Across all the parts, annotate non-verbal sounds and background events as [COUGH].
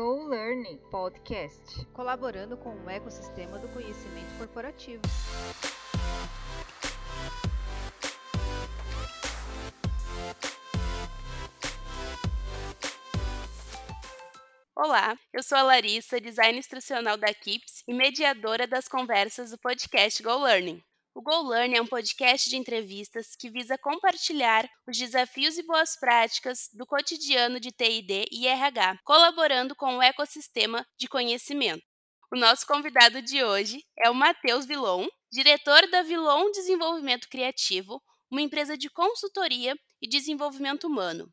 Go Learning Podcast, colaborando com o ecossistema do conhecimento corporativo. Olá, eu sou a Larissa, design instrucional da Kips e mediadora das conversas do podcast Go Learning. O Go Learn é um podcast de entrevistas que visa compartilhar os desafios e boas práticas do cotidiano de TID e RH, colaborando com o ecossistema de conhecimento. O nosso convidado de hoje é o Matheus Vilon, diretor da Vilon Desenvolvimento Criativo, uma empresa de consultoria e desenvolvimento humano.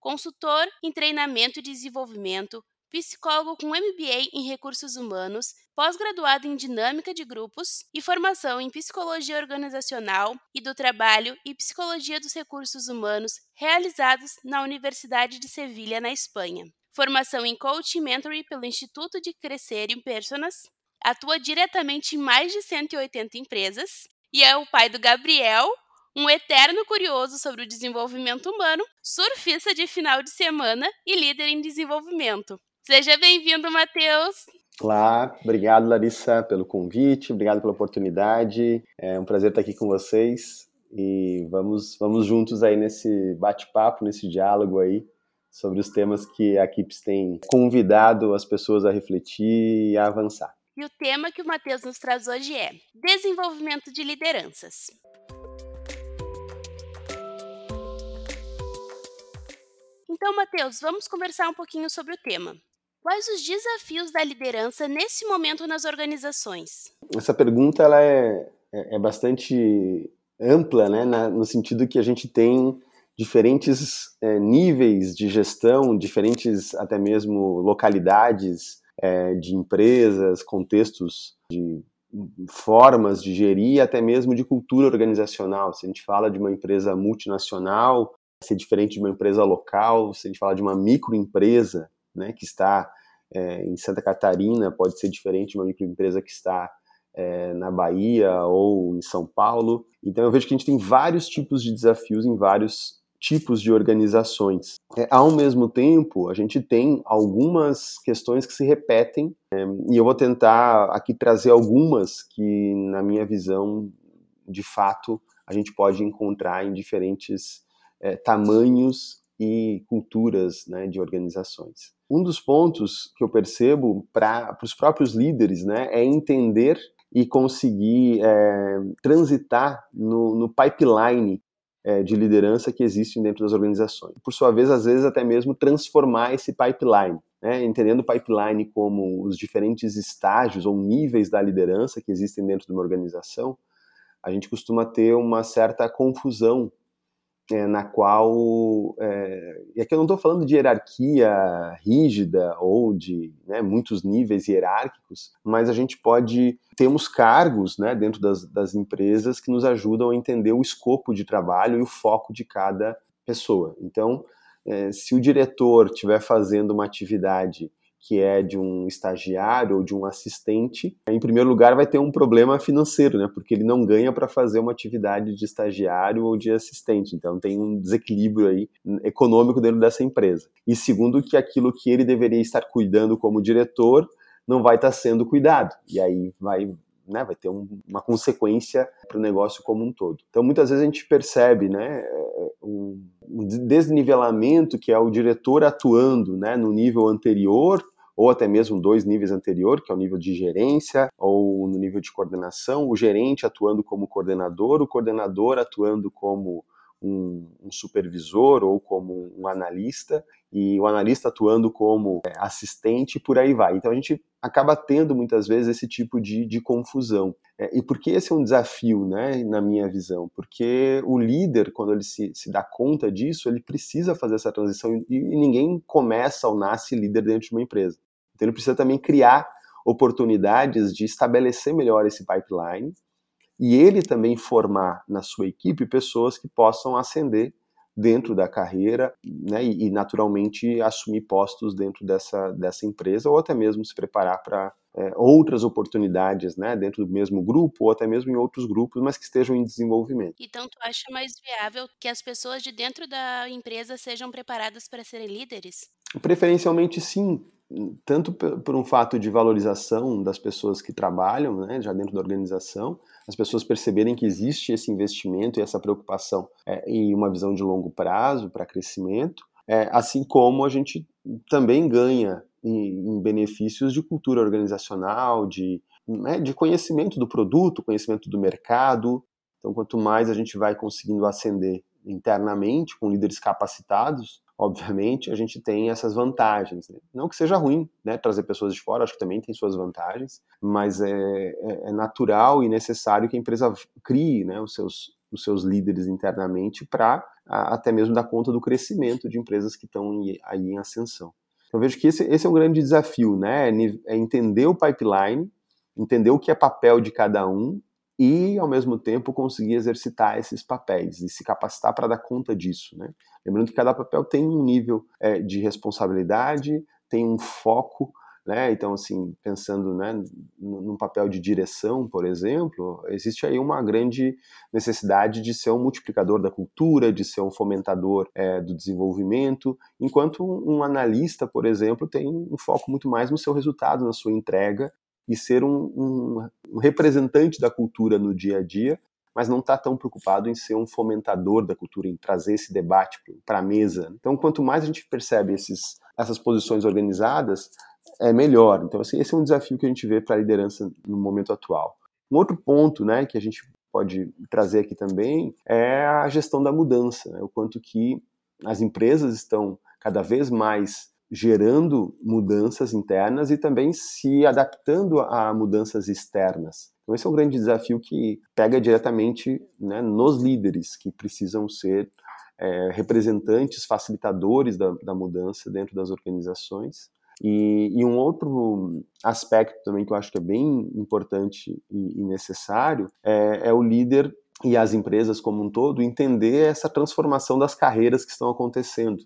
Consultor em treinamento e desenvolvimento, psicólogo com MBA em recursos humanos, pós-graduado em dinâmica de grupos e formação em psicologia organizacional e do trabalho e psicologia dos recursos humanos realizados na Universidade de Sevilha, na Espanha. Formação em coaching mentoring pelo Instituto de Crescer em Personas. Atua diretamente em mais de 180 empresas e é o pai do Gabriel, um eterno curioso sobre o desenvolvimento humano, surfista de final de semana e líder em desenvolvimento. Seja bem-vindo, Matheus! Olá, obrigado Larissa pelo convite, obrigado pela oportunidade. É um prazer estar aqui com vocês e vamos, vamos juntos aí nesse bate-papo, nesse diálogo aí sobre os temas que a Kips tem convidado as pessoas a refletir e a avançar. E o tema que o Matheus nos traz hoje é desenvolvimento de lideranças. Então, Matheus, vamos conversar um pouquinho sobre o tema. Quais os desafios da liderança nesse momento nas organizações? Essa pergunta ela é, é, é bastante ampla, né, na, no sentido que a gente tem diferentes é, níveis de gestão, diferentes até mesmo localidades é, de empresas, contextos de formas de gerir, até mesmo de cultura organizacional. Se a gente fala de uma empresa multinacional, ser diferente de uma empresa local, se a gente fala de uma microempresa, né, que está é, em Santa Catarina pode ser diferente de uma microempresa que está é, na Bahia ou em São Paulo. Então eu vejo que a gente tem vários tipos de desafios em vários tipos de organizações. É, ao mesmo tempo, a gente tem algumas questões que se repetem é, e eu vou tentar aqui trazer algumas que, na minha visão, de fato, a gente pode encontrar em diferentes é, tamanhos e culturas né, de organizações. Um dos pontos que eu percebo para os próprios líderes né, é entender e conseguir é, transitar no, no pipeline é, de liderança que existe dentro das organizações. Por sua vez, às vezes, até mesmo transformar esse pipeline, né, entendendo o pipeline como os diferentes estágios ou níveis da liderança que existem dentro de uma organização, a gente costuma ter uma certa confusão é, na qual, é, e aqui eu não estou falando de hierarquia rígida ou de né, muitos níveis hierárquicos, mas a gente pode temos cargos né, dentro das, das empresas que nos ajudam a entender o escopo de trabalho e o foco de cada pessoa. Então, é, se o diretor estiver fazendo uma atividade que é de um estagiário ou de um assistente, em primeiro lugar vai ter um problema financeiro, né? Porque ele não ganha para fazer uma atividade de estagiário ou de assistente. Então tem um desequilíbrio aí econômico dentro dessa empresa. E segundo que aquilo que ele deveria estar cuidando como diretor não vai estar sendo cuidado. E aí vai né, vai ter um, uma consequência para o negócio como um todo. Então, muitas vezes a gente percebe né, um, um desnivelamento que é o diretor atuando né, no nível anterior ou até mesmo dois níveis anterior, que é o nível de gerência ou no nível de coordenação, o gerente atuando como coordenador, o coordenador atuando como um, um, supervisor ou como um analista, e o analista atuando como é, assistente e por aí vai. Então a gente acaba tendo muitas vezes esse tipo de, de confusão. É, e por que esse é um desafio, né, na minha visão? Porque o líder, quando ele se, se dá conta disso, ele precisa fazer essa transição e, e ninguém começa ou nasce líder dentro de uma empresa. Então ele precisa também criar oportunidades de estabelecer melhor esse pipeline e ele também formar na sua equipe pessoas que possam ascender dentro da carreira né, e, e, naturalmente assumir postos dentro dessa, dessa empresa ou até mesmo se preparar para é, outras oportunidades né, dentro do mesmo grupo ou até mesmo em outros grupos, mas que estejam em desenvolvimento. Então, tu acha mais viável que as pessoas de dentro da empresa sejam preparadas para serem líderes? Preferencialmente sim, tanto por um fato de valorização das pessoas que trabalham, né, já dentro da organização, as pessoas perceberem que existe esse investimento e essa preocupação é, e uma visão de longo prazo para crescimento, é, assim como a gente também ganha em, em benefícios de cultura organizacional, de, né, de conhecimento do produto, conhecimento do mercado. Então, quanto mais a gente vai conseguindo ascender internamente com líderes capacitados, obviamente, a gente tem essas vantagens. Né? Não que seja ruim né, trazer pessoas de fora, acho que também tem suas vantagens, mas é, é, é natural e necessário que a empresa crie né, os, seus, os seus líderes internamente para até mesmo dar conta do crescimento de empresas que estão aí em ascensão. Eu vejo que esse, esse é um grande desafio, né? É entender o pipeline, entender o que é papel de cada um e, ao mesmo tempo, conseguir exercitar esses papéis e se capacitar para dar conta disso. Né? Lembrando que cada papel tem um nível é, de responsabilidade, tem um foco, né? Então, assim, pensando né, num papel de direção, por exemplo, existe aí uma grande necessidade de ser um multiplicador da cultura, de ser um fomentador é, do desenvolvimento, enquanto um analista, por exemplo, tem um foco muito mais no seu resultado, na sua entrega e ser um, um, um representante da cultura no dia a dia, mas não está tão preocupado em ser um fomentador da cultura, em trazer esse debate para a mesa. Então, quanto mais a gente percebe esses, essas posições organizadas, é melhor. Então, assim, esse é um desafio que a gente vê para a liderança no momento atual. Um outro ponto, né, que a gente pode trazer aqui também é a gestão da mudança, né, o quanto que as empresas estão cada vez mais gerando mudanças internas e também se adaptando a mudanças externas. Então, esse é um grande desafio que pega diretamente né, nos líderes, que precisam ser é, representantes, facilitadores da, da, mudança dentro das organizações. E, e, um outro aspecto também que eu acho que é bem importante e, e necessário é, é o líder e as empresas como um todo entender essa transformação das carreiras que estão acontecendo.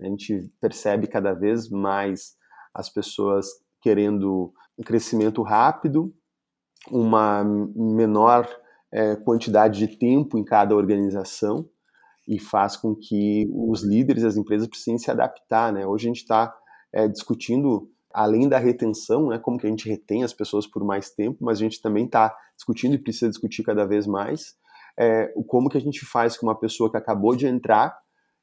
A gente percebe cada vez mais as pessoas querendo um crescimento rápido, uma menor é, quantidade de tempo em cada organização e faz com que os líderes das empresas precisem se adaptar. Né? Hoje a gente está é, discutindo, além da retenção, né, como que a gente retém as pessoas por mais tempo, mas a gente também está discutindo e precisa discutir cada vez mais é, como que a gente faz com uma pessoa que acabou de entrar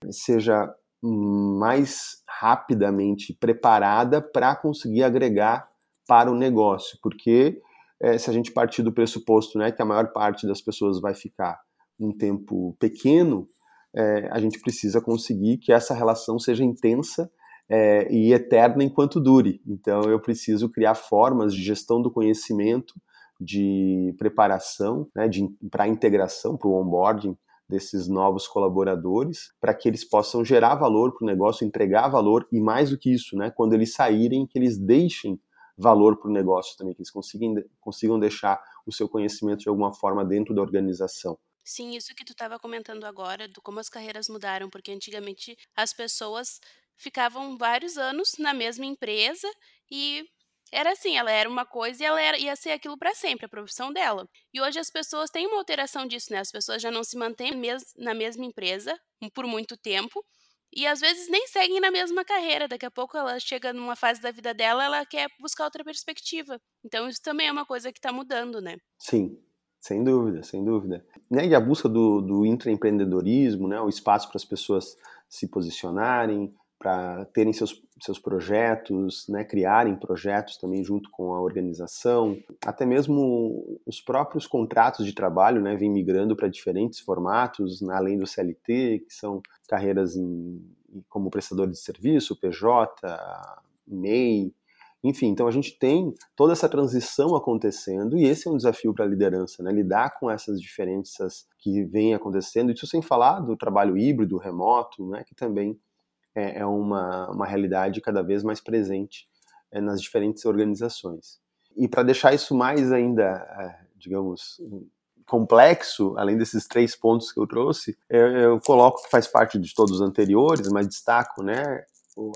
seja mais rapidamente preparada para conseguir agregar para o negócio, porque é, se a gente partir do pressuposto né, que a maior parte das pessoas vai ficar um tempo pequeno, é, a gente precisa conseguir que essa relação seja intensa é, e eterna enquanto dure. Então, eu preciso criar formas de gestão do conhecimento, de preparação, né, para integração, para o onboarding desses novos colaboradores, para que eles possam gerar valor para o negócio, entregar valor e mais do que isso, né, quando eles saírem, que eles deixem valor para o negócio também, que eles consigam, consigam deixar o seu conhecimento de alguma forma dentro da organização. Sim, isso que tu estava comentando agora, do como as carreiras mudaram, porque antigamente as pessoas ficavam vários anos na mesma empresa e era assim, ela era uma coisa e ela era, ia ser aquilo para sempre, a profissão dela. E hoje as pessoas têm uma alteração disso, né? As pessoas já não se mantêm mes na mesma empresa por muito tempo e às vezes nem seguem na mesma carreira. Daqui a pouco ela chega numa fase da vida dela, ela quer buscar outra perspectiva. Então isso também é uma coisa que está mudando, né? Sim, sem dúvida, sem dúvida. Né, e a busca do, do intraempreendedorismo, né, o espaço para as pessoas se posicionarem, para terem seus, seus projetos, né, criarem projetos também junto com a organização, até mesmo os próprios contratos de trabalho né, vêm migrando para diferentes formatos, né, além do CLT, que são carreiras em, como prestador de serviço, PJ, MEI, enfim, então a gente tem toda essa transição acontecendo e esse é um desafio para a liderança, né? lidar com essas diferenças que vêm acontecendo, isso sem falar do trabalho híbrido, remoto, né? que também é, é uma, uma realidade cada vez mais presente é, nas diferentes organizações. E para deixar isso mais ainda, é, digamos, complexo, além desses três pontos que eu trouxe, eu, eu, coloco que faz parte de todos os anteriores, mas destaco né,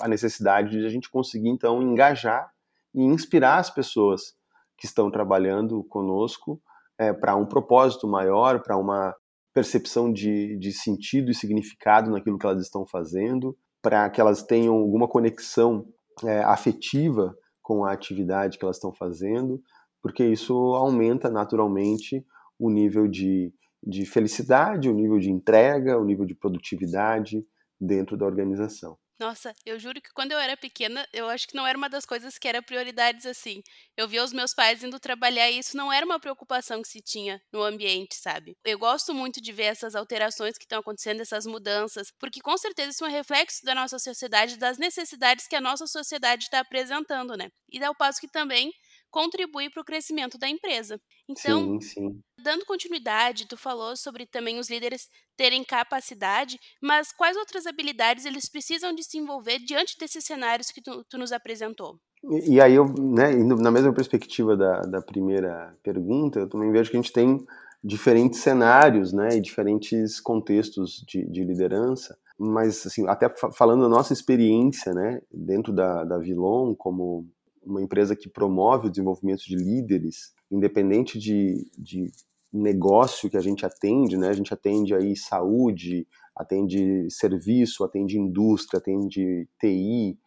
a necessidade de a gente conseguir, então, engajar e inspirar as pessoas que estão trabalhando conosco é, para um propósito maior, para uma percepção de, de sentido e significado naquilo que elas estão fazendo, para que elas tenham alguma conexão é, afetiva com a atividade que elas estão fazendo, porque isso aumenta naturalmente o nível de, de felicidade, o nível de entrega, o nível de produtividade dentro da organização. Nossa, eu juro que quando eu era pequena, eu acho que não era uma das coisas que era prioridades assim. Eu via os meus pais indo trabalhar e isso não era uma preocupação que se tinha no ambiente, sabe? Eu gosto muito de ver essas alterações que estão acontecendo, essas mudanças, porque com certeza isso é um reflexo da nossa sociedade, das necessidades que a nossa sociedade está apresentando, né? E dá o passo que também contribui para o crescimento da empresa. Então, sim, sim. dando continuidade, tu falou sobre também os líderes terem capacidade, mas quais outras habilidades eles precisam desenvolver diante desses cenários que tu, tu nos apresentou? E, e, aí eu, né, na mesma perspectiva da, da primeira pergunta, eu também vejo que a gente tem diferentes cenários, né, e diferentes contextos de, de liderança, mas assim, até falando da nossa experiência, né, dentro da, da Vilon, como uma empresa que promove o desenvolvimento de líderes, independente de, de negócio que a gente atende, né? A gente atende aí saúde, atende serviço, atende indústria, atende TI.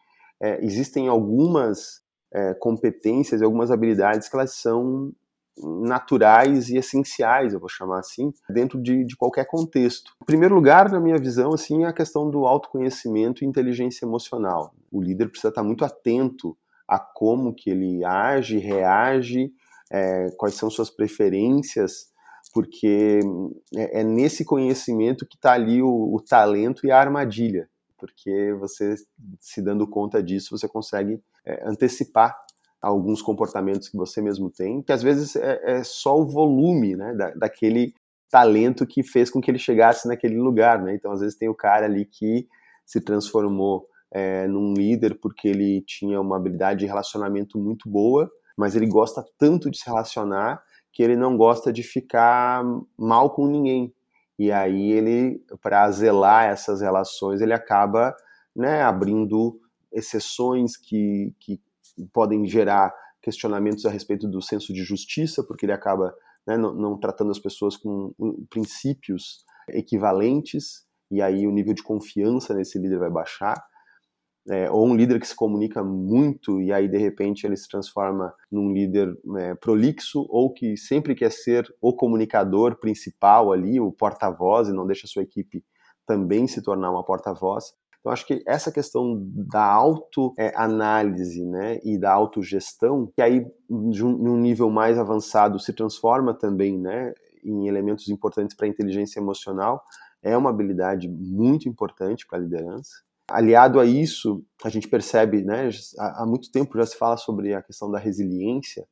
É, existem algumas é, competências e algumas habilidades que elas são naturais e essenciais, eu vou chamar assim, dentro de, de qualquer contexto. Em primeiro lugar, na minha visão, assim, é a questão do autoconhecimento e inteligência emocional. O líder precisa estar muito atento a como que ele age, reage, é, quais são suas preferências, porque é, é nesse conhecimento que está ali o, o, talento e a armadilha, porque você se dando conta disso, você consegue é, antecipar alguns comportamentos que você mesmo tem, que às vezes é, é só o volume né, da, daquele talento que fez com que ele chegasse naquele lugar, né? Então, às vezes tem o cara ali que se transformou é, num líder porque ele tinha uma habilidade de relacionamento muito boa, mas ele gosta tanto de se relacionar que ele não gosta de ficar mal com ninguém. E aí ele, para zelar essas relações, ele acaba né, abrindo exceções que, que podem gerar questionamentos a respeito do senso de justiça, porque ele acaba né, não, não, tratando as pessoas com princípios equivalentes, e aí o nível de confiança nesse líder vai baixar é, ou um líder que se comunica muito e aí de repente ele se transforma num líder é, prolixo ou que sempre quer ser o comunicador principal ali, o porta-voz e não deixa a sua equipe também se tornar uma porta-voz. Então acho que essa questão da autoanálise né, e da autogestão, que aí num nível mais avançado se transforma também né, em elementos importantes para a inteligência emocional, é uma habilidade muito importante para a liderança. Aliado a isso, a gente percebe, né, há muito tempo já se fala sobre a questão da resiliência.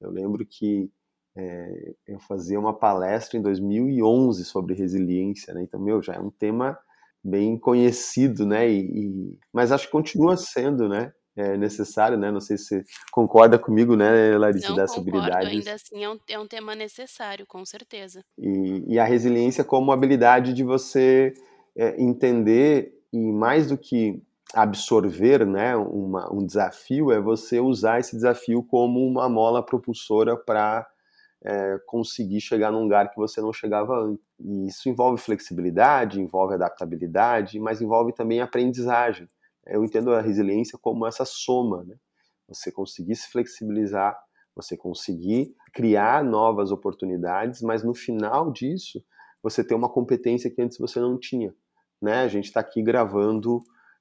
Eu lembro que é, eu fazia uma palestra em 2011 sobre resiliência, né? Então, meu, já é um tema bem conhecido, né? E, e... mas acho que continua sendo, né? É necessário, né? Não sei se você concorda comigo, né, Larissa, Não dessa concordo, habilidade. ainda assim é um, é um tema necessário, com certeza. E, e a resiliência como habilidade de você é, entender e mais do que absorver né, uma, um desafio, é você usar esse desafio como uma mola propulsora para é, conseguir chegar num lugar que você não chegava antes. E isso envolve flexibilidade, envolve adaptabilidade, mas envolve também aprendizagem. Eu entendo a resiliência como essa soma, né? Você conseguir se flexibilizar, você conseguir criar novas oportunidades, mas no final disso, você ter uma competência que antes você não tinha né? A gente está aqui gravando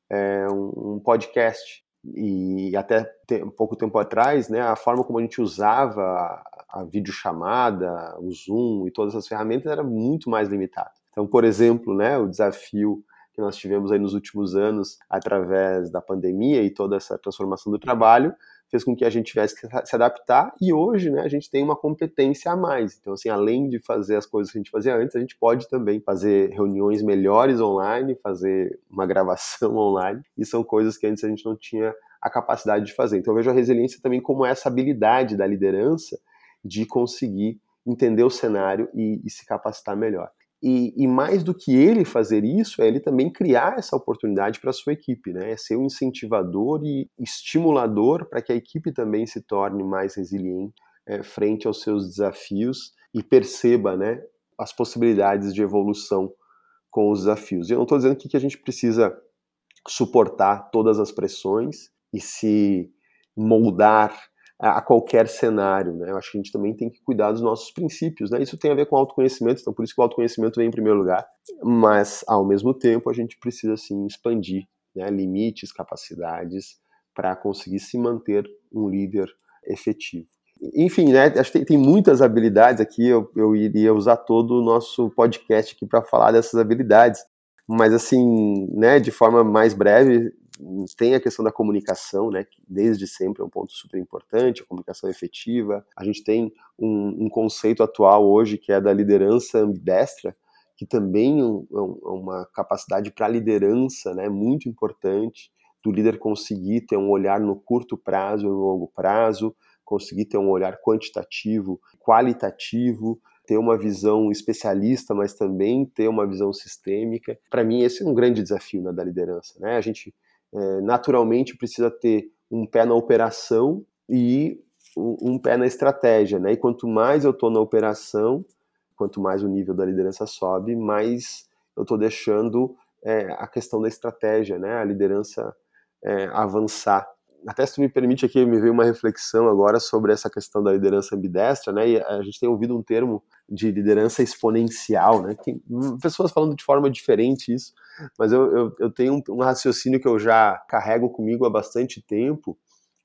é, um, um, podcast e até te, pouco tempo atrás, né? A forma como a gente usava a, a videochamada, o Zoom e todas essas ferramentas era muito mais limitada. Então, por exemplo, né? O desafio que nós tivemos aí nos últimos anos através da pandemia e toda essa transformação do trabalho fez com que a gente tivesse que se adaptar e hoje, né, a gente tem uma competência a mais. Então, assim, além de fazer as coisas que a gente fazia antes, a gente pode também fazer reuniões melhores online, fazer uma gravação [LAUGHS] online, e são coisas que antes a gente não tinha a capacidade de fazer. Então, eu vejo a resiliência também como essa habilidade da liderança de conseguir entender o cenário e, e se capacitar melhor. E, e, mais do que ele fazer isso, é ele também criar essa oportunidade para a sua equipe, né? É ser um incentivador e estimulador para que a equipe também se torne mais resiliente é, frente aos seus desafios e perceba, né, as possibilidades de evolução com os desafios. Eu não estou dizendo que, que a gente precisa suportar todas as pressões e se moldar a qualquer cenário. Né? Eu acho que a gente também tem que cuidar dos nossos princípios. Né? Isso tem a ver com autoconhecimento, então por isso que o autoconhecimento vem em primeiro lugar. Mas, ao mesmo tempo, a gente precisa sim expandir né? limites, capacidades, para conseguir se manter um líder efetivo. Enfim, né, acho que tem, tem muitas habilidades aqui, eu, eu iria usar todo o nosso podcast aqui para falar dessas habilidades, mas assim, né, de forma mais breve, tem a questão da comunicação, né, que desde sempre é um ponto super importante, a comunicação efetiva. A gente tem um, um conceito atual hoje que é da liderança ambidestra, que também é, um, é uma capacidade para liderança, né, muito importante, do líder conseguir ter um olhar no curto prazo no longo prazo, conseguir ter um olhar quantitativo, qualitativo, ter uma visão especialista, mas também ter uma visão sistêmica. Para mim, esse é um grande desafio né, da liderança. Né? A gente é, naturalmente precisa ter um pé na operação e um, um pé na estratégia. Né? E quanto mais eu estou na operação, quanto mais o nível da liderança sobe, mais eu estou deixando é, a questão da estratégia, né? a liderança é, avançar até se tu me permite aqui, me veio uma reflexão agora sobre essa questão da liderança ambidestra, né? E a gente tem ouvido um termo de liderança exponencial, né? Tem pessoas falando de forma diferente isso, mas eu, eu, eu tenho um, um, raciocínio que eu já carrego comigo há bastante tempo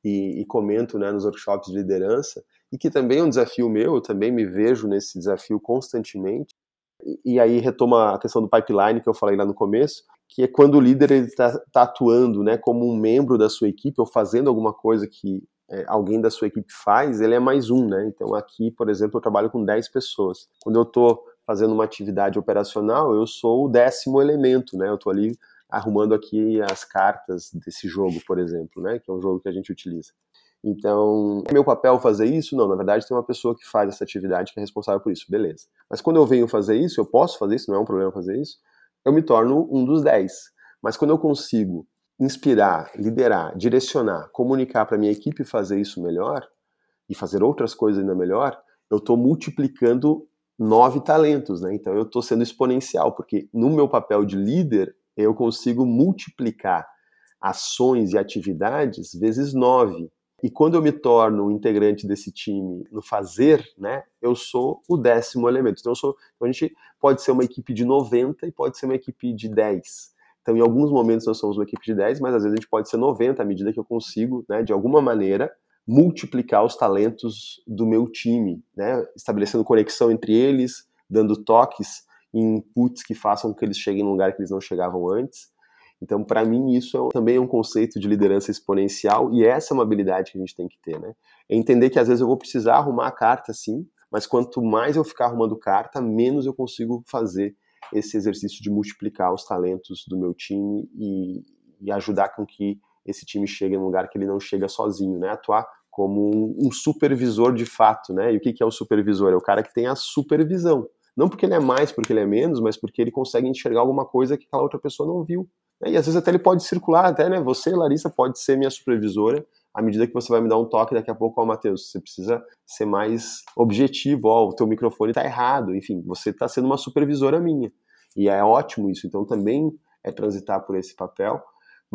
e, e comento né, nos workshops de liderança, e que também é um desafio meu, eu também me vejo nesse desafio constantemente. E, e aí retoma a questão do pipeline que eu falei lá no começo, que é quando o líder está tá atuando né, como um membro da sua equipe ou fazendo alguma coisa que é, alguém da sua equipe faz, ele é mais um. Né? Então aqui, por exemplo, eu trabalho com 10 pessoas. Quando eu estou fazendo uma atividade operacional, eu sou o décimo elemento, né? eu estou ali arrumando aqui as cartas desse jogo, por exemplo, né? que é um jogo que a gente utiliza. Então, é meu papel fazer isso? Não, na verdade tem uma pessoa que faz essa atividade que é responsável por isso, beleza. Mas quando eu venho fazer isso, eu posso fazer isso, não é um problema fazer isso, eu me torno um dos dez. Mas quando eu consigo inspirar, liderar, direcionar, comunicar para minha equipe fazer isso melhor e fazer outras coisas ainda melhor, eu estou multiplicando nove talentos, né? Então eu estou sendo exponencial, porque no meu papel de líder eu consigo multiplicar ações e atividades vezes nove. E quando eu me torno integrante desse time no fazer, né, eu sou o décimo elemento. Então, sou, então a gente pode ser uma equipe de 90 e pode ser uma equipe de 10. Então, em alguns momentos nós somos uma equipe de 10, mas às vezes a gente pode ser 90 à medida que eu consigo, né, de alguma maneira, multiplicar os talentos do meu time, né, estabelecendo conexão entre eles, dando toques e inputs que façam com que eles cheguem num lugar que eles não chegavam antes. Então, para mim, isso é, também é um conceito de liderança exponencial e essa é uma habilidade que a gente tem que ter, né? É entender que às vezes eu vou precisar arrumar a carta, sim, mas quanto mais eu ficar arrumando carta, menos eu consigo fazer esse exercício de multiplicar os talentos do meu time e, e ajudar com que esse time chegue num lugar que ele não chega sozinho, né? Atuar como um, um supervisor de fato, né? E o que, é o supervisor? É o cara que tem a supervisão. Não porque ele é mais, porque ele é menos, mas porque ele consegue enxergar alguma coisa que aquela outra pessoa não viu. E às vezes até ele pode circular, até, né? Você, Larissa, pode ser minha supervisora à medida que você vai me dar um toque daqui a pouco, ó, Matheus, você precisa ser mais objetivo, ó, o teu microfone está errado, enfim, você está sendo uma supervisora minha. E é ótimo isso, então também é transitar por esse papel,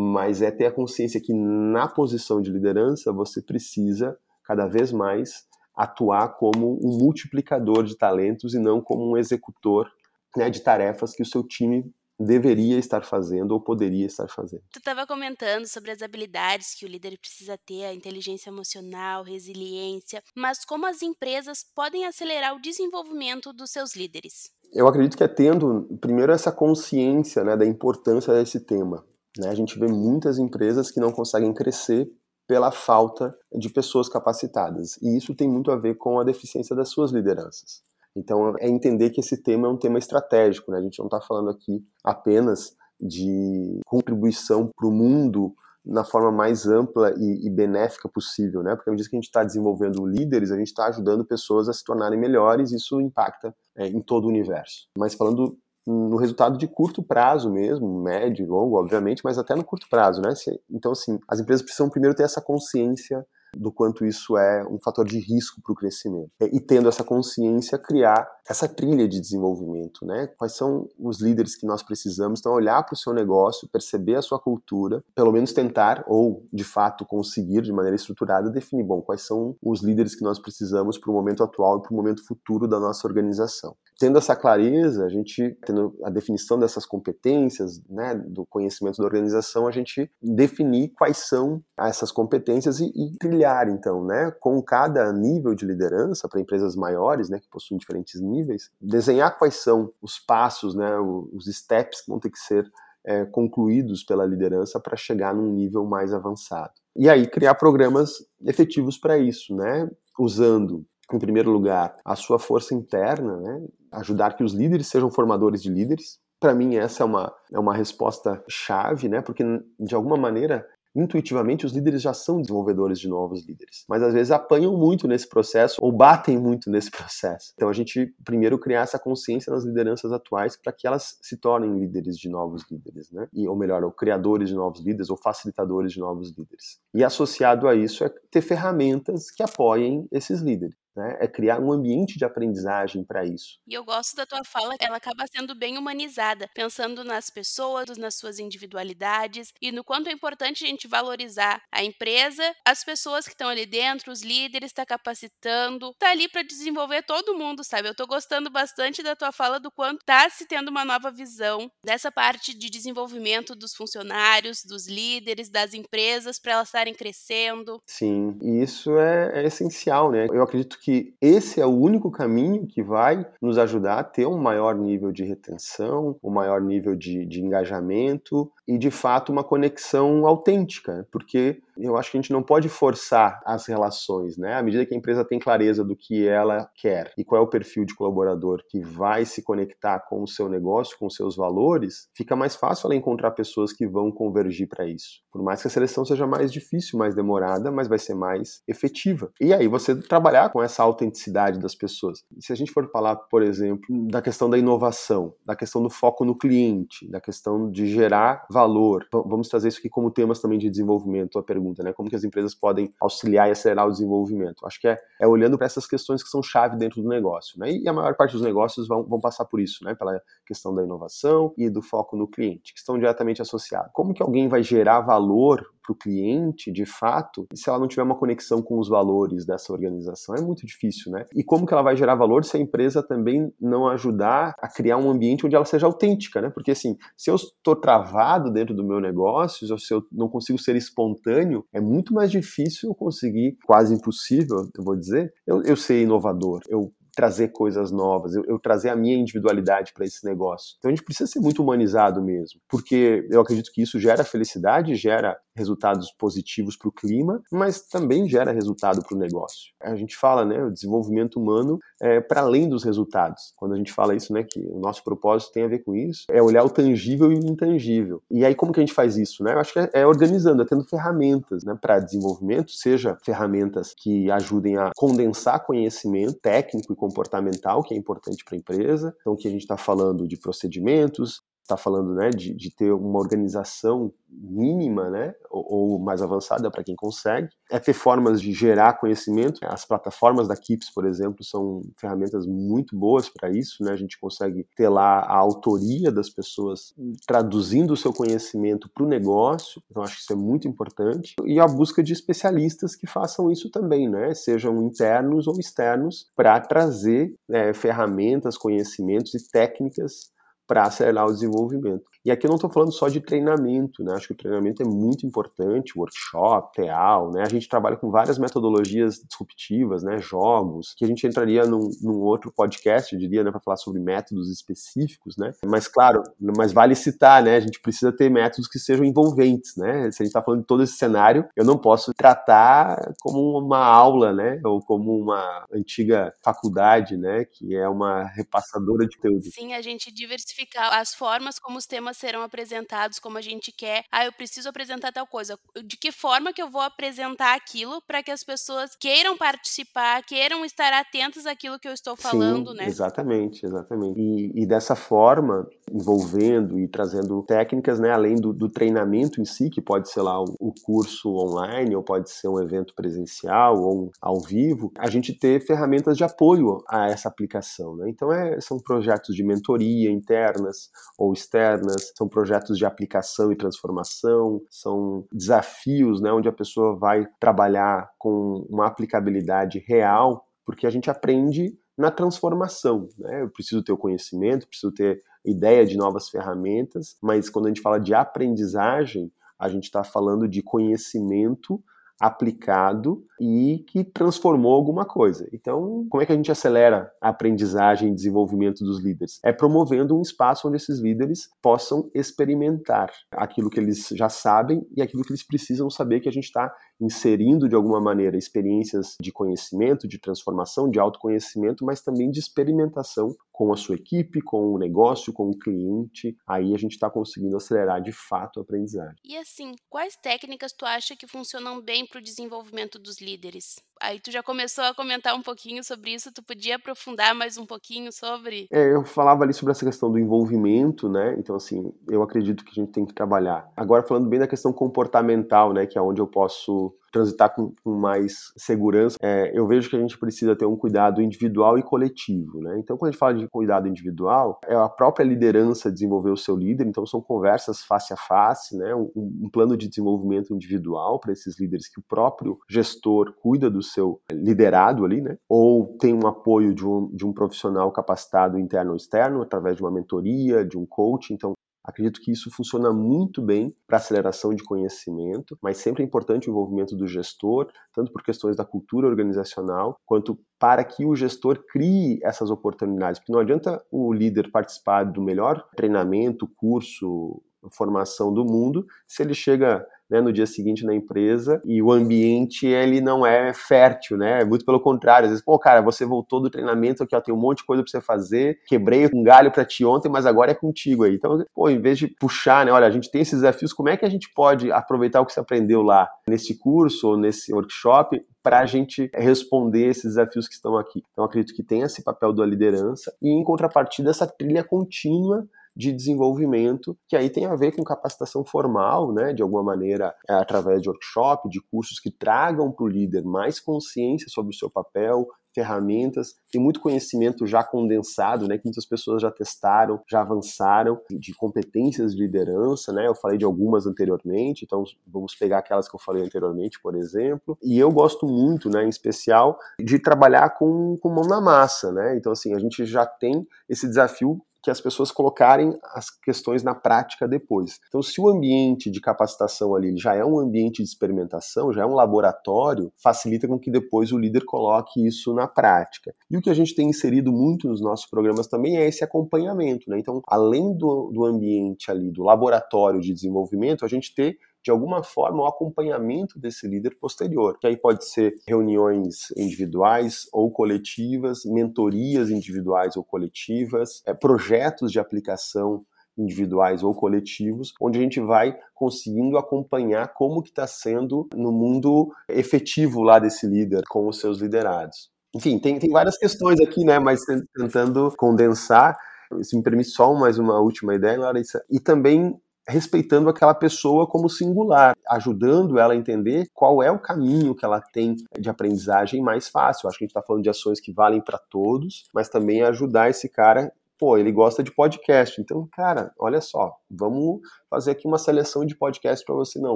mas é ter a consciência que na posição de liderança você precisa cada vez mais atuar como um multiplicador de talentos e não como um executor né, de tarefas que o seu time deveria estar fazendo ou poderia estar fazendo. Tu estava comentando sobre as habilidades que o líder precisa ter, a inteligência emocional, resiliência, mas como as empresas podem acelerar o desenvolvimento dos seus líderes? Eu acredito que é tendo, primeiro, essa consciência né, da importância desse tema. Né? A gente vê muitas empresas que não conseguem crescer pela falta de pessoas capacitadas. E isso tem muito a ver com a deficiência das suas lideranças. Então, é entender que esse tema é um tema estratégico, né? A gente não está falando aqui apenas de contribuição para o mundo na forma mais ampla e, e, benéfica possível, né? Porque à medida que a gente está desenvolvendo líderes, a gente está ajudando pessoas a se tornarem melhores, isso impacta é, em todo o universo. Mas falando no resultado de curto prazo mesmo, médio, longo, obviamente, mas até no curto prazo, né? Então, assim, as empresas precisam primeiro ter essa consciência do quanto isso é um fator de risco para o crescimento. E tendo essa consciência, criar essa trilha de desenvolvimento, né? Quais são os líderes que nós precisamos? Então, olhar para o seu negócio, perceber a sua cultura, pelo menos tentar, ou de fato conseguir de maneira estruturada, definir, bom, quais são os líderes que nós precisamos para o momento atual e para o momento futuro da nossa organização. Tendo essa clareza, a gente, tendo a definição dessas competências, né, do conhecimento da organização, a gente definir quais são essas competências e, e trilhar, então, né, com cada nível de liderança, para empresas maiores, né, que possuem diferentes níveis, desenhar quais são os passos, né, os steps que vão ter que ser é, concluídos pela liderança para chegar num nível mais avançado. E aí criar programas efetivos para isso, né, usando em primeiro lugar, a sua força interna, né? ajudar que os líderes sejam formadores de líderes. Para mim, essa é uma, é uma resposta chave, né? porque, de alguma maneira, intuitivamente os líderes já são desenvolvedores de novos líderes, mas às vezes apanham muito nesse processo ou batem muito [LAUGHS] nesse processo. Então a gente primeiro criar essa consciência nas lideranças atuais para que elas se tornem líderes de novos líderes, né? E, ou melhor, ou criadores de novos líderes ou facilitadores de novos líderes. E associado a isso é ter ferramentas que apoiem esses líderes. Né? É criar um ambiente de aprendizagem para isso. E eu gosto da tua fala, ela acaba sendo bem humanizada, pensando nas pessoas, nas suas individualidades e no quanto é importante a gente valorizar a empresa, as pessoas que estão ali dentro, os líderes, está capacitando, tá ali para desenvolver todo mundo, sabe? Eu tô gostando bastante da tua fala do quanto tá se tendo uma nova visão dessa parte de desenvolvimento dos funcionários, dos líderes, das empresas para elas estarem crescendo. Sim, e isso é, é essencial, né? Eu acredito que esse é o único caminho que vai nos ajudar a ter um maior nível de retenção, um maior nível de, de engajamento e, de fato, uma conexão autêntica, porque eu acho que a gente não pode forçar as relações, né? À medida que a empresa tem clareza do que ela quer e qual é o perfil de colaborador que vai se conectar com o seu negócio, com os seus valores, fica mais fácil ela encontrar pessoas que vão convergir para isso. Por mais que a seleção seja mais difícil, mais demorada, mas vai ser mais efetiva. E aí você trabalhar com essa autenticidade das pessoas. Se a gente for falar, por exemplo, da questão da inovação, da questão do foco no cliente, da questão de gerar valor, vamos trazer isso aqui como temas também de desenvolvimento, a pergunta pergunta, né? Como que as empresas podem auxiliar e acelerar o desenvolvimento? Acho que é, é olhando para essas questões que são chave dentro do negócio, né? E a maior parte dos negócios vão, vão passar por isso, né? Pela questão da inovação e do foco no cliente, que estão diretamente associados. Como que alguém vai gerar valor para o cliente, de fato, se ela não tiver uma conexão com os valores dessa organização? É muito difícil, né? E como que ela vai gerar valor se a empresa também não ajudar a criar um ambiente onde ela seja autêntica, né? Porque assim, se eu estou travado dentro do meu negócio, se eu não consigo ser espontâneo, é muito mais difícil eu conseguir, quase impossível, eu vou dizer, eu, eu ser inovador, eu trazer coisas novas, eu, eu trazer a minha individualidade para esse negócio. Então a gente precisa ser muito humanizado mesmo, porque eu acredito que isso gera felicidade, gera resultados positivos para o clima, mas também gera resultado para o negócio. A gente fala, né, o desenvolvimento humano é para além dos resultados. Quando a gente fala isso, né, que o nosso propósito tem a ver com isso, é olhar o tangível e o intangível. E aí como que a gente faz isso, né? Eu acho que é, é organizando, é tendo ferramentas, né, para desenvolvimento, seja ferramentas que ajudem a condensar conhecimento técnico e comportamental, que é importante para a empresa. Então, que a gente está falando de procedimentos, está falando né, de, de, ter uma organização mínima, né, ou, ou mais avançada para quem consegue, é ter formas de gerar conhecimento. As plataformas da Kips, por exemplo, são ferramentas muito boas para isso, né, a gente consegue ter lá a autoria das pessoas traduzindo o seu conhecimento para o negócio, então acho que isso é muito importante, e a busca de especialistas que façam isso também, né, sejam internos ou externos, para trazer é, ferramentas, conhecimentos e técnicas para acelerar o desenvolvimento. E aqui eu não estou falando só de treinamento, né? Acho que o treinamento é muito importante, workshop, TEAL, né? A gente trabalha com várias metodologias disruptivas, né? Jogos, que a gente entraria num, num outro podcast, eu diria, né? Para falar sobre métodos específicos, né? Mas claro, mas vale citar, né? A gente precisa ter métodos que sejam envolventes, né? Se a gente está falando de todo esse cenário, eu não posso tratar como uma aula, né? Ou como uma antiga faculdade, né? Que é uma repassadora de conteúdo. Sim, a gente diversificar as formas como os temas temas serão apresentados como a gente quer. Ah, eu preciso apresentar tal coisa. De que forma que eu vou apresentar aquilo para que as pessoas queiram participar, queiram estar atentas àquilo que eu estou falando, Sim, né? Exatamente, exatamente. E, e, dessa forma, envolvendo e trazendo técnicas, né, além do, do treinamento em si, que pode ser lá o, o, curso online, ou pode ser um evento presencial, ou um, ao vivo, a gente ter ferramentas de apoio a essa aplicação. Né? Então, é, são projetos de mentoria internas ou externas, são projetos de aplicação e transformação, são desafios né, onde a pessoa vai trabalhar com uma aplicabilidade real, porque a gente aprende na transformação. Né? Eu preciso ter o conhecimento, preciso ter ideia de novas ferramentas, mas quando a gente fala de aprendizagem, a gente está falando de conhecimento aplicado e que transformou alguma coisa. Então, como é que a gente acelera a aprendizagem e desenvolvimento dos líderes? É promovendo um espaço onde esses líderes possam experimentar aquilo que eles já sabem e aquilo que eles precisam saber que a gente está inserindo de alguma maneira experiências de conhecimento, de transformação, de autoconhecimento, mas também de experimentação com a sua equipe, com o negócio, com o cliente. Aí a gente está conseguindo acelerar de fato a aprendizagem. E assim, quais técnicas tu acha que funcionam bem para o desenvolvimento dos líderes? Aí tu já começou a comentar um pouquinho sobre isso, tu podia aprofundar mais um pouquinho sobre? É, eu falava ali sobre essa questão do envolvimento, né? Então, assim, eu acredito que a gente tem que trabalhar. Agora, falando bem da questão comportamental, né? Que é onde eu posso transitar com, com mais segurança, é, eu vejo que a gente precisa ter um cuidado individual e coletivo, né? Então, quando a gente fala de cuidado individual, é a própria liderança desenvolver o seu líder, então são conversas face a face, né? Um, um plano de desenvolvimento individual para esses líderes que o próprio gestor cuida do seu liderado ali, né? Ou tem um apoio de um, de um profissional capacitado interno ou externo, através de uma mentoria, de um coach. Então, Acredito que isso funciona muito bem para aceleração de conhecimento, mas sempre é importante o envolvimento do gestor, tanto por questões da cultura organizacional, quanto para que o gestor crie essas oportunidades. Porque não adianta o líder participar do melhor treinamento, curso, formação do mundo, se ele chega né, no dia seguinte na empresa e o ambiente ele não é fértil, né? Muito pelo contrário, às vezes, pô, cara, você voltou do treinamento aqui, ó, tem um monte de coisa para você fazer, quebrei um galho para ti ontem, mas agora é contigo aí. Então, pô, em vez de puxar, né, olha, a gente tem esses desafios, como é que a gente pode aproveitar o que você aprendeu lá nesse curso ou nesse workshop para a gente responder esses desafios que estão aqui. Então, acredito que tem esse papel da liderança e, em contrapartida, essa trilha contínua de desenvolvimento, que aí tem a ver com capacitação formal, né, de alguma maneira, é, através de workshop, de cursos que tragam para o líder mais consciência sobre o seu papel, ferramentas, tem muito conhecimento já condensado, né, que muitas pessoas já testaram, já avançaram, de competências de liderança, né, eu falei de algumas anteriormente, então vamos pegar aquelas que eu falei anteriormente, por exemplo, e eu gosto muito, né, em especial, de trabalhar com, com mão na massa, né, então assim, a gente já tem esse desafio que as pessoas colocarem as questões na prática depois. Então, se o ambiente de capacitação ali já é um ambiente de experimentação, já é um laboratório, facilita com que depois o líder coloque isso na prática. E o que a gente tem inserido muito nos nossos programas também é esse acompanhamento. Né? Então, além do, do ambiente ali, do laboratório de desenvolvimento, a gente ter de alguma forma, o acompanhamento desse líder posterior, que aí pode ser reuniões individuais ou coletivas, mentorias individuais ou coletivas, é, projetos de aplicação individuais ou coletivos, onde a gente vai conseguindo acompanhar como que está sendo no mundo efetivo lá desse líder com os seus liderados. Enfim, tem, tem várias questões aqui, né, mas tentando condensar, se me permite só mais uma última ideia, Larissa, e também respeitando aquela pessoa como singular, ajudando ela a entender qual é o caminho que ela tem de aprendizagem mais fácil. Acho que a gente está falando de ações que valem para todos, mas também ajudar esse cara. Pô, ele gosta de podcast, então, cara, olha só, vamos fazer aqui uma seleção de podcast para você. Não,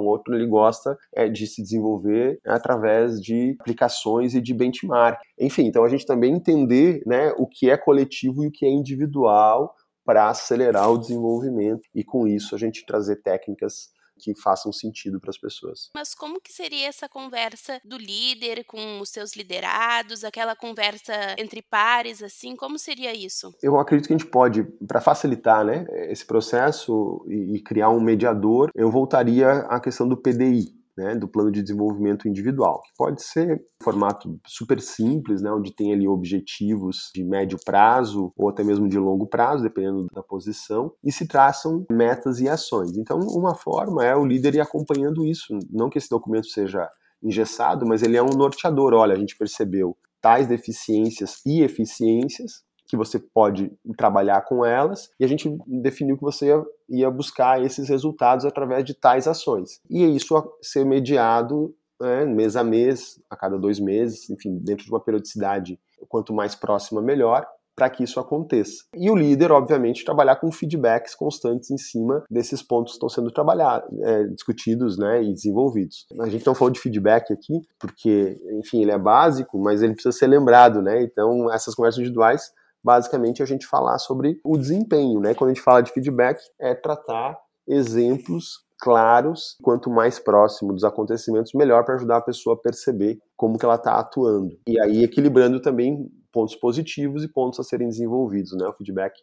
outro ele gosta é, de se desenvolver através de aplicações e de benchmark. Enfim, então a gente também entender né, o que é coletivo e o que é individual para acelerar o desenvolvimento e com isso a gente trazer técnicas que façam sentido para as pessoas. Mas como que seria essa conversa do líder com os seus liderados, aquela conversa entre pares, assim, como seria isso? Eu acredito que a gente pode, para facilitar né, esse processo e, e criar um mediador, eu voltaria à questão do PDI, né, do plano de desenvolvimento individual, que pode ser um formato super simples, né, onde tem ali objetivos de médio prazo ou até mesmo de longo prazo, dependendo da posição, e se traçam metas e ações. Então, uma forma é o líder ir acompanhando isso, não que esse documento seja engessado, mas ele é um norteador. Olha, a gente percebeu tais deficiências e eficiências que você pode trabalhar com elas e a gente definiu que você ia, buscar esses resultados através de tais ações. E isso a ser mediado né, mês a mês, a cada dois meses, enfim, dentro de uma periodicidade quanto mais próxima, melhor, para que isso aconteça. E o líder, obviamente, trabalhar com feedbacks constantes em cima desses pontos que estão sendo trabalhados, é, discutidos né, e desenvolvidos. A gente não falou de feedback aqui, porque, enfim, ele é básico, mas ele precisa ser lembrado, né? Então, essas conversas individuais, basicamente, a gente falar sobre o desempenho, né? Quando a gente fala de feedback, é tratar exemplos claros, quanto mais próximo dos acontecimentos, melhor para ajudar a pessoa a perceber como que ela está atuando. E aí equilibrando também pontos positivos e pontos a serem desenvolvidos, né? O feedback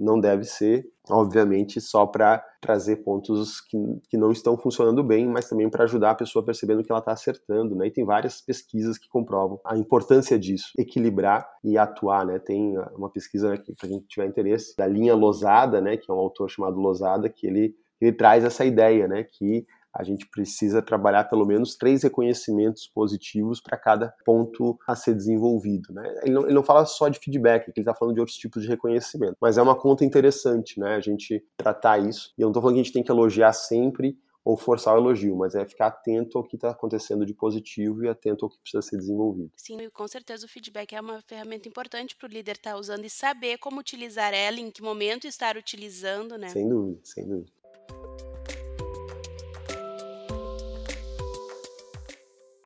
não deve ser, obviamente, só para trazer pontos que, que não estão funcionando bem, mas também para ajudar a pessoa percebendo que ela está acertando, né? E tem várias pesquisas que comprovam a importância disso, equilibrar e atuar, né? Tem uma pesquisa né, que, para quem tiver interesse, da linha Losada, né? Que é um autor chamado Losada, que ele, ele traz essa ideia, né? Que a gente precisa trabalhar pelo menos três reconhecimentos positivos para cada ponto a ser desenvolvido. Né? Ele, não, ele não fala só de feedback, ele está falando de outros tipos de reconhecimento. Mas é uma conta interessante né, a gente tratar isso. E eu não estou falando que a gente tem que elogiar sempre ou forçar o elogio, mas é ficar atento ao que está acontecendo de positivo e atento ao que precisa ser desenvolvido. Sim, com certeza o feedback é uma ferramenta importante para o líder estar tá usando e saber como utilizar ela, em que momento estar utilizando, né? Sem dúvida, sem dúvida.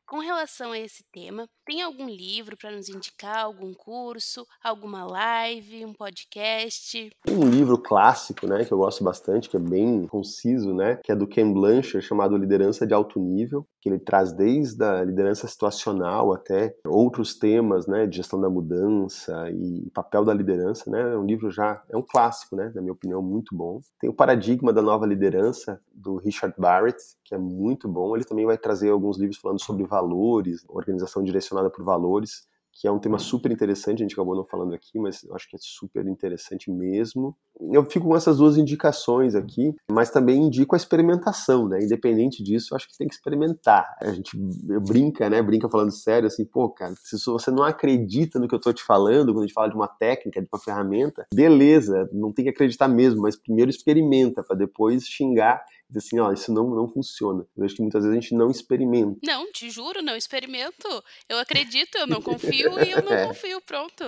Com relação a esse tema, tem algum livro para nos indicar, algum curso, alguma live, um podcast? Tem um livro clássico, né, que eu gosto bastante, que é bem conciso, né, que é do Ken Blanchard, chamado Liderança de Alto Nível, que ele traz desde a liderança situacional até outros temas, né, de gestão da mudança e papel da liderança, né, é um livro já, é um clássico, né, na minha opinião, muito bom. Tem o Paradigma da Nova Liderança, do Richard Barrett, que é muito bom. Ele também vai trazer alguns livros falando sobre valores, organização direcionada por valores, que é um tema super interessante, a gente acabou não falando aqui, mas acho que é super interessante mesmo. Eu fico com essas duas indicações aqui, mas também indico a experimentação, né? Independente disso, acho que tem que experimentar. A gente brinca, né? Brinca falando sério, assim, pô, cara, se você não acredita no que eu tô te falando, quando a gente fala de uma técnica, de uma ferramenta, beleza, não tem que acreditar mesmo, mas primeiro experimenta, para depois xingar dizer assim, ó, isso não, não funciona. Eu vejo que muitas vezes a gente não experimenta. Não, te juro, não experimento. Eu acredito, eu não confio e eu [LAUGHS] não é. confio, pronto.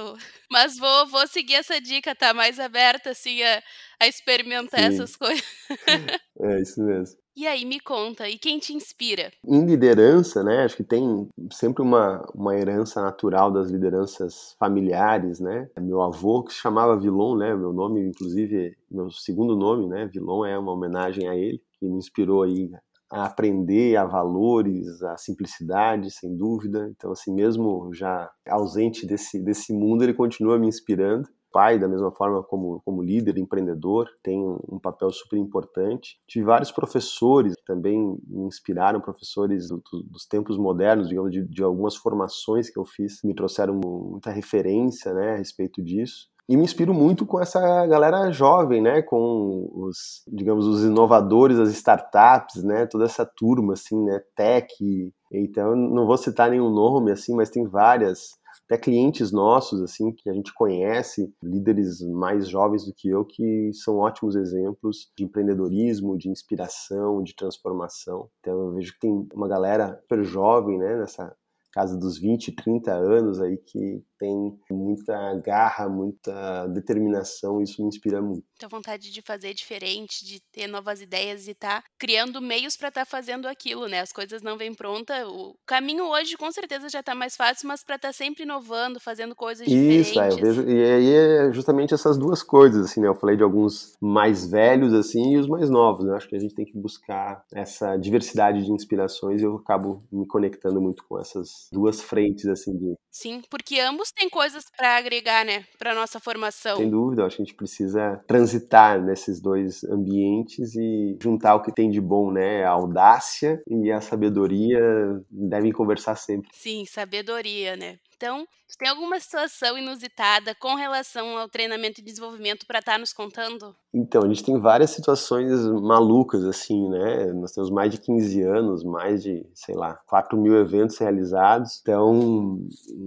Mas vou, vou seguir essa dica, tá mais aberta, assim, a, a experimentar Sim. essas coisas. [LAUGHS] é, isso mesmo. E aí, me conta, e quem te inspira? Em liderança, né, acho que tem sempre uma, uma herança natural das lideranças familiares, né? Meu avô, que se chamava Vilon, né, meu nome, inclusive, meu segundo nome, né, Vilon é uma homenagem a ele, que me inspirou aí a aprender a valores, a simplicidade, sem dúvida. Então, assim, mesmo já ausente desse, desse mundo, ele continua me inspirando pai, da mesma forma como, como líder, empreendedor, tem um papel super importante. Tive vários professores que também me inspiraram, professores do, do, dos tempos modernos, digamos, de, de algumas formações que eu fiz, me trouxeram muita referência né, a respeito disso. E me inspiro muito com essa galera jovem, né, com os, digamos, os inovadores, as startups, né, toda essa turma, assim, né, tech. Então, não vou citar nenhum nome, assim, mas tem várias até clientes nossos, assim, que a gente conhece, líderes mais jovens do que eu, que são ótimos exemplos de empreendedorismo, de inspiração, de transformação. Então eu vejo que tem uma galera super jovem, né, nessa casa dos 20, 30 anos aí que tem muita garra, muita determinação, isso me inspira muito. Muita vontade de fazer diferente, de ter novas ideias e estar tá criando meios para estar tá fazendo aquilo, né? As coisas não vêm pronta. O caminho hoje com certeza já está mais fácil, mas para estar tá sempre inovando, fazendo coisas diferentes. Isso, é, eu vejo, e aí é justamente essas duas coisas, assim, né? Eu falei de alguns mais velhos, assim, e os mais novos, né? Acho que a gente tem que buscar essa diversidade de inspirações e eu acabo me conectando muito com essas duas, duas frentes, assim, de... Sim, porque ambos têm coisas para agregar, né, para nossa formação. Sem dúvida, acho que a gente precisa transitar nesses dois ambientes e juntar o que tem de bom, né, a audácia e a sabedoria devem conversar sempre. Sim, sabedoria, né? Então, tem alguma situação inusitada com relação ao treinamento e desenvolvimento para estar tá nos contando? Então, a gente tem várias situações malucas, assim, né? Nós temos mais de 15 anos, mais de, sei lá, 4 mil eventos realizados. Então,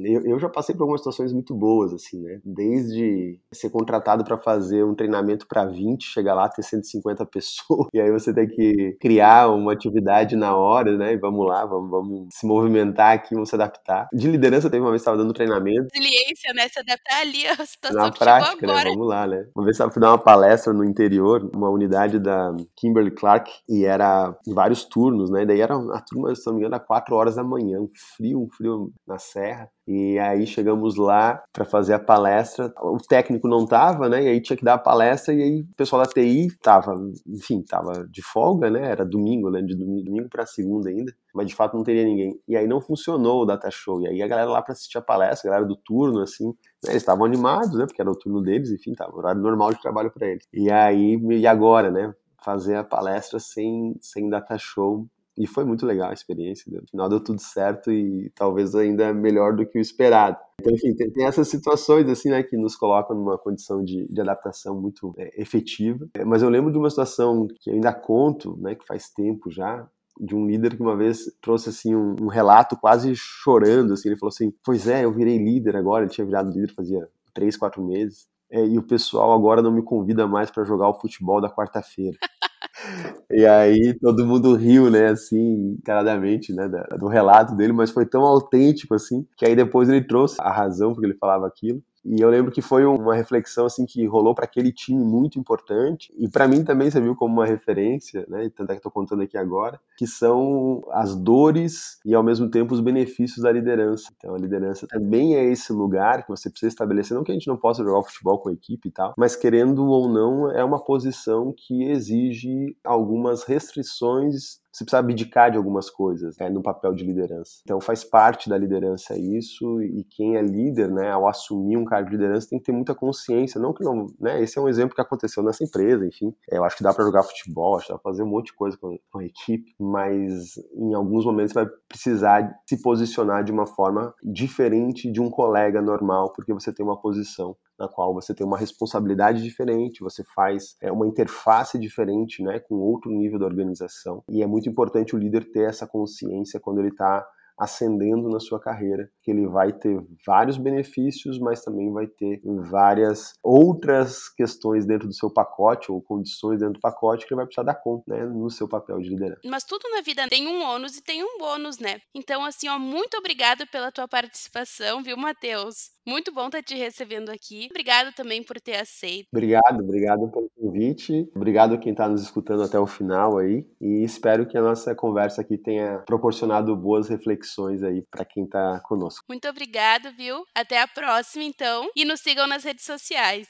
eu, eu já passei por algumas situações muito boas, assim, né? Desde ser contratado para fazer um treinamento para 20, chegar lá, ter 150 [LAUGHS] pessoas, e aí você tem que criar uma atividade na hora, né? E vamos lá, vamos, vamos se movimentar aqui, vamos se adaptar. De liderança, teve uma vez estava dando treinamento. Resiliência, né? Se adaptar ali a situação na prática, né? Vamos lá, né? Uma vez eu fui dar uma palestra no interior, uma unidade da Kimberly Clark, e era vários turnos, né? E daí era a turma, se não me engano, era 4 horas da manhã, um frio, um frio na serra. E aí chegamos lá para fazer a palestra. O técnico não tava, né? E aí tinha que dar a palestra e aí o pessoal da TI tava, enfim, tava de folga, né? Era domingo, né? De domingo para segunda ainda, mas de fato não teria ninguém. E aí não funcionou o data show. E aí a galera lá para assistir a palestra, a galera do turno assim, né? eles estavam animados, né? Porque era o turno deles, enfim, tava horário normal de trabalho para eles. E aí e agora, né? Fazer a palestra sem sem data show e foi muito legal a experiência. No final deu tudo certo e talvez ainda melhor do que o esperado. Então, enfim, tem, tem essas situações assim, né, que nos colocam numa condição de, de adaptação muito é, efetiva. É, mas eu lembro de uma situação que ainda conto, né, que faz tempo já, de um líder que uma vez trouxe assim um, um, relato quase chorando assim ele falou assim pois é eu virei líder agora ele tinha virado líder fazia três quatro meses é, e o pessoal agora não me convida mais para jogar o futebol da quarta-feira [LAUGHS] e aí todo mundo riu, né, assim, caradamente, né, do relato dele, mas foi tão autêntico, assim, que aí depois ele trouxe a razão porque ele falava aquilo. E eu lembro que foi uma reflexão assim que rolou para aquele time muito importante e para mim também serviu como uma referência, né? Tanto é que estou contando aqui agora, que são as dores e ao mesmo tempo os benefícios da liderança. Então a liderança também é esse lugar que você precisa estabelecer, não que a gente não possa jogar futebol com a equipe e tal, mas querendo ou não é uma posição que exige algumas restrições você precisa abdicar de algumas coisas né, no papel de liderança. Então faz parte da liderança isso e quem é líder, né, ao assumir um cargo de liderança tem que ter muita consciência, não que não, né, esse é um exemplo que aconteceu nessa empresa, enfim. Eu acho que dá para jogar futebol, acho que dá para fazer um monte de coisa com, com a equipe, mas em alguns momentos vai precisar se posicionar de uma forma diferente de um colega normal, porque você tem uma posição na qual você tem uma responsabilidade diferente, você faz é, uma interface diferente, né, com outro nível da organização. E é muito importante o líder ter essa consciência quando ele está ascendendo na sua carreira, que ele vai ter vários benefícios, mas também vai ter várias outras questões dentro do seu pacote ou condições dentro do pacote que ele vai precisar dar conta, né, no seu papel de liderança. Mas tudo na vida tem um ônus e tem um bônus, né? Então, assim, ó, muito obrigado pela tua participação, viu, Matheus? Muito bom estar te recebendo aqui. Obrigado também por ter aceito. Obrigado, obrigado pelo convite. Obrigado a quem está nos escutando até o final aí. E espero que a nossa conversa aqui tenha proporcionado boas reflexões aí para quem está conosco. Muito obrigado, viu? Até a próxima, então. E nos sigam nas redes sociais.